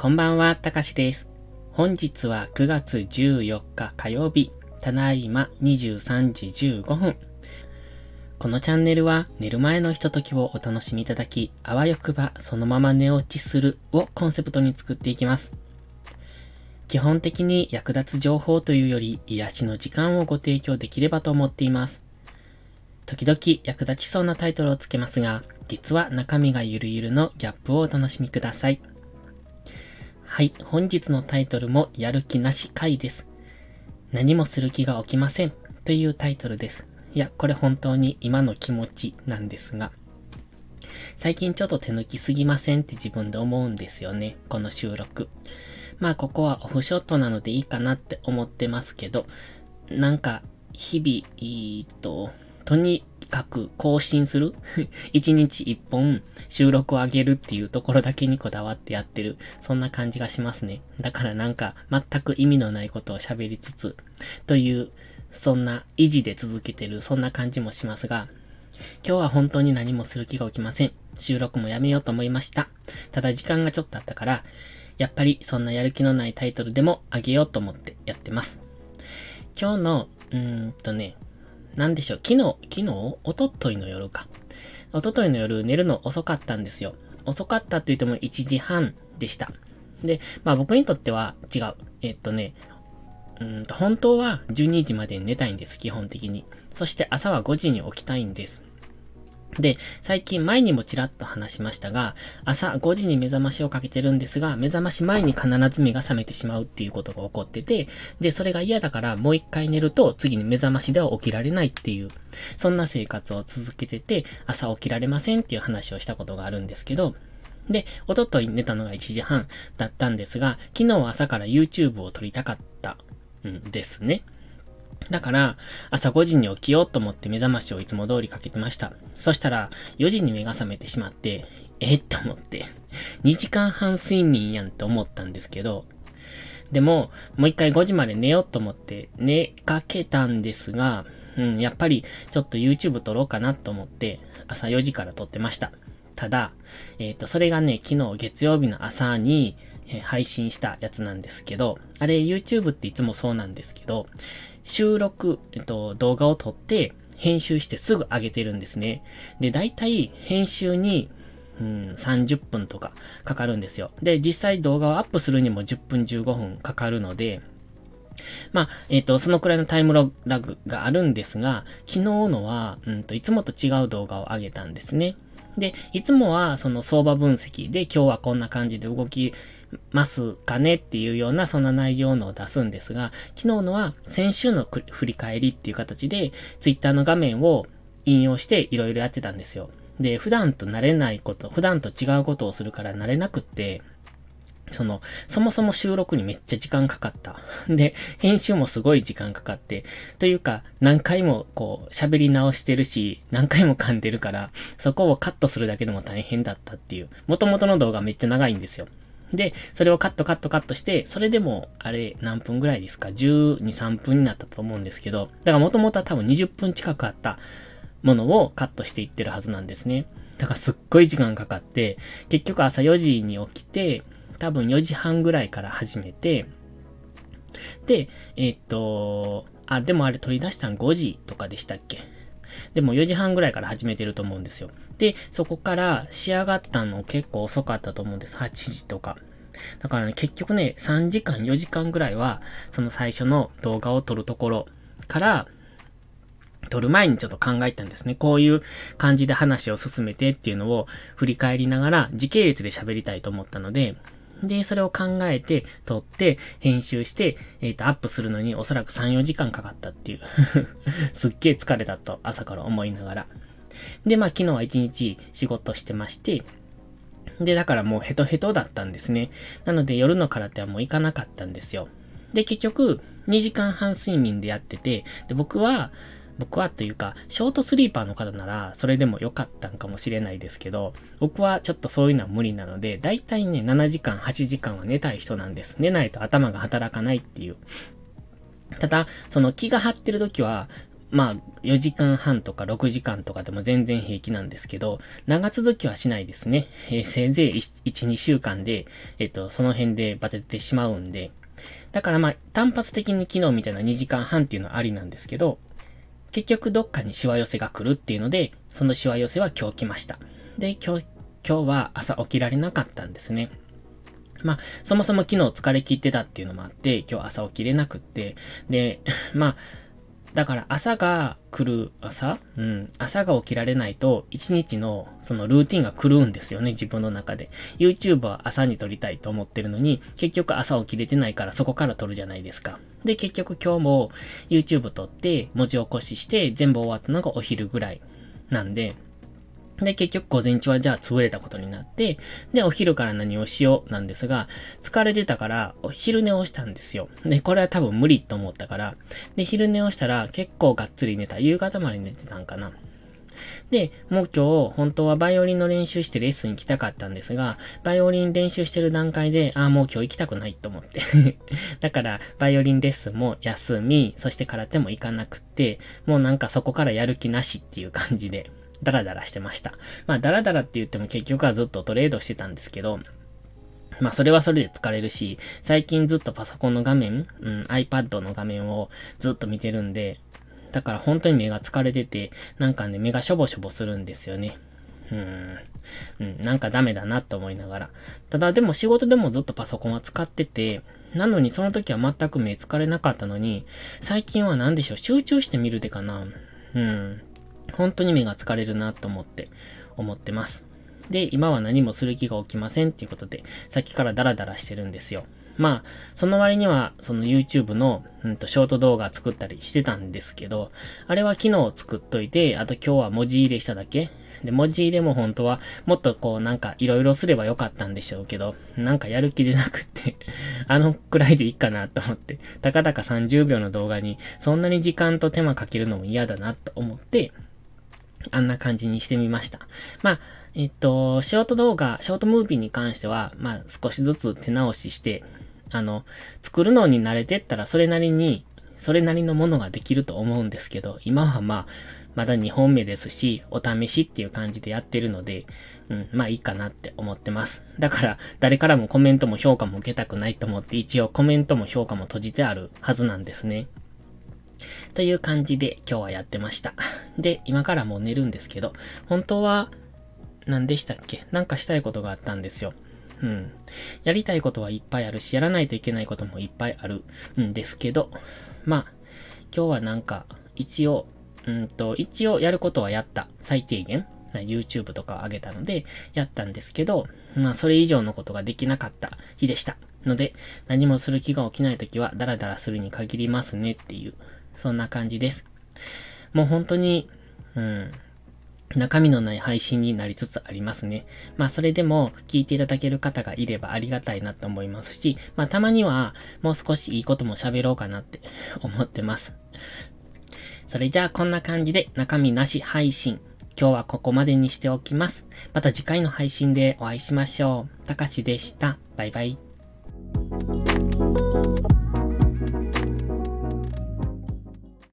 こんばんは、たかしです。本日は9月14日火曜日、ただいま23時15分。このチャンネルは寝る前のひとときをお楽しみいただき、あわよくばそのまま寝落ちするをコンセプトに作っていきます。基本的に役立つ情報というより癒しの時間をご提供できればと思っています。時々役立ちそうなタイトルをつけますが、実は中身がゆるゆるのギャップをお楽しみください。はい、本日のタイトルもやる気なし回です。何もする気が起きませんというタイトルです。いや、これ本当に今の気持ちなんですが、最近ちょっと手抜きすぎませんって自分で思うんですよね、この収録。まあここはオフショットなのでいいかなって思ってますけど、なんか日々、えっと、とにかく更新する？一日一本収録を上げるっていうところだけにこだわってやってる。そんな感じがしますね。だからなんか全く意味のないことを喋りつつ、という、そんな維持で続けてる、そんな感じもしますが、今日は本当に何もする気が起きません。収録もやめようと思いました。ただ時間がちょっとあったから、やっぱりそんなやる気のないタイトルでもあげようと思ってやってます。今日の、うーんとね、なんでしょう、昨日、昨日？おとといの夜か。おとといの夜寝るの遅かったんですよ。遅かったって言っても1時半でした。で、まあ僕にとっては違う。えっとね、うんと、本当は12時まで寝たいんです、基本的に。そして朝は5時に起きたいんです。で、最近前にもちらっと話しましたが、朝5時に目覚ましをかけてるんですが、目覚まし前に必ず目が覚めてしまうっていうことが起こってて、で、それが嫌だからもう一回寝ると次に目覚ましでは起きられないっていう、そんな生活を続けてて、朝起きられませんっていう話をしたことがあるんですけど、で、おととい寝たのが1時半だったんですが、昨日朝から YouTube を撮りたかったんですね。だから、朝5時に起きようと思って目覚ましをいつも通りかけてました。そしたら、4時に目が覚めてしまって、えっと思って、2時間半睡眠やんって思ったんですけど、でも、もう一回5時まで寝ようと思って寝かけたんですが、うん、やっぱりちょっと YouTube 撮ろうかなと思って、朝4時から撮ってました。ただ、えっ、ー、と、それがね、昨日月曜日の朝に、配信したやつなんですけど、あれ YouTube っていつもそうなんですけど、収録、えっと、動画を撮って、編集してすぐ上げてるんですね。で、大体、編集に、うん、30分とかかかるんですよ。で、実際動画をアップするにも10分15分かかるので、まあ、えっ、ー、と、そのくらいのタイムラグがあるんですが、昨日のは、うんと、いつもと違う動画を上げたんですね。で、いつもはその相場分析で今日はこんな感じで動きますかねっていうようなそんな内容のを出すんですが、昨日のは先週の振り返りっていう形で Twitter の画面を引用していろいろやってたんですよ。で、普段と慣れないこと、普段と違うことをするから慣れなくって、その、そもそも収録にめっちゃ時間かかった。で、編集もすごい時間かかって、というか、何回もこう、喋り直してるし、何回も噛んでるから、そこをカットするだけでも大変だったっていう。元々の動画めっちゃ長いんですよ。で、それをカットカットカットして、それでも、あれ、何分ぐらいですか ?12、3分になったと思うんですけど、だから元々は多分20分近くあったものをカットしていってるはずなんですね。だからすっごい時間かかって、結局朝4時に起きて、多分4時半ぐらいから始めて、で、えー、っと、あ、でもあれ取り出したの5時とかでしたっけ？でも4時半ぐらいから始めてると思うんですよ。で、そこから仕上がったの結構遅かったと思うんです。8時とか。だからね、結局ね、3時間、4時間ぐらいは、その最初の動画を撮るところから、撮る前にちょっと考えたんですね。こういう感じで話を進めてっていうのを振り返りながら時系列で喋りたいと思ったので、で、それを考えて、撮って、編集して、えっ、ー、と、アップするのにおそらく3、4時間かかったっていう すっげえ疲れたと朝から思いながら。で、まあ昨日は1日仕事してまして、で、だからもうヘトヘトだったんですね。なので夜の空手はもう行かなかったんですよ。で、結局、2時間半睡眠でやってて、で、僕は、僕はというか、ショートスリーパーの方なら、それでも良かったんかもしれないですけど、僕はちょっとそういうのは無理なので、だいたいね、7時間、8時間は寝たい人なんです。寝ないと頭が働かないっていう。ただ、その気が張ってる時は、まあ、4時間半とか6時間とかでも全然平気なんですけど、長続きはしないですね。えー、せいぜい1、2週間で、えっ、と、その辺でバテてしまうんで。だからまあ、単発的に昨日みたいな2時間半っていうのはありなんですけど、結局どっかにしわ寄せが来るっていうので、そのしわ寄せは今日来ました。で、今日、今日は朝起きられなかったんですね。まあ、そもそも昨日疲れ切ってたっていうのもあって、今日朝起きれなくって、で、まあ、だから朝が来る、朝？うん。朝が起きられないと、一日のそのルーティンが狂うんですよね、自分の中で。YouTube は朝に撮りたいと思ってるのに、結局朝起きれてないからそこから撮るじゃないですか。で、結局今日も YouTube 撮って、文字起こしして、全部終わったのがお昼ぐらいなんで、で、結局午前中はじゃあ潰れたことになって、で、お昼から何をしようなんですが、疲れてたから、お昼寝をしたんですよ。で、これは多分無理と思ったから、で、昼寝をしたら結構がっつり寝た。夕方まで寝てたんかな。で、もう今日、本当はバイオリンの練習してレッスン行きたかったんですが、バイオリン練習してる段階で、ああ、もう今日行きたくないと思って だから、バイオリンレッスンも休み、そして空手も行かなくって、もうなんかそこからやる気なしっていう感じで、ダラダラしてました。まあ、ダラダラって言っても結局はずっとトレードしてたんですけど、まあ、それはそれで疲れるし、最近ずっとパソコンの画面、うん、iPad の画面をずっと見てるんで、だから本当に目が疲れてて、なんかね、目がしょぼしょぼするんですよね。うん。うん、なんかダメだなと思いながら。ただでも仕事でもずっとパソコンは使ってて、なのにその時は全く目疲れなかったのに、最近は何でしょう、集中してみるでかな。うん。本当に目が疲れるなと思って、思ってます。で、今は何もする気が起きませんっていうことで、さっきからダラダラしてるんですよ。まあ、その割には、その YouTube の、うんと、ショート動画作ったりしてたんですけど、あれは昨日作っといて、あと今日は文字入れしただけ。で、文字入れも本当は、もっとこう、なんか、いろいろすればよかったんでしょうけど、なんかやる気でなくって あのくらいでいいかなと思って、たかだか30秒の動画に、そんなに時間と手間かけるのも嫌だなと思って、あんな感じにしてみました。まあ、えっと、ショート動画、ショートムービーに関しては、まあ、少しずつ手直しして、あの、作るのに慣れてったら、それなりに、それなりのものができると思うんですけど、今はまあ、まだ2本目ですし、お試しっていう感じでやってるので、うん、まあいいかなって思ってます。だから、誰からもコメントも評価も受けたくないと思って、一応コメントも評価も閉じてあるはずなんですね。という感じで今日はやってました。で、今からもう寝るんですけど、本当は、何でしたっけ？なんかしたいことがあったんですよ。うん。やりたいことはいっぱいあるし、やらないといけないこともいっぱいあるんですけど、まあ、今日はなんか、一応、うんと、一応やることはやった。最低限。YouTube とかを上げたので、やったんですけど、まあ、それ以上のことができなかった日でした。ので、何もする気が起きないときは、ダラダラするに限りますねっていうそんな感じです。もう本当に、うん、中身のない配信になりつつありますね。まあそれでも聞いていただける方がいればありがたいなと思いますし、まあたまにはもう少しいいことも喋ろうかなって 思ってます。それじゃあこんな感じで中身なし配信。今日はここまでにしておきます。また次回の配信でお会いしましょう。たかしでした。バイバイ。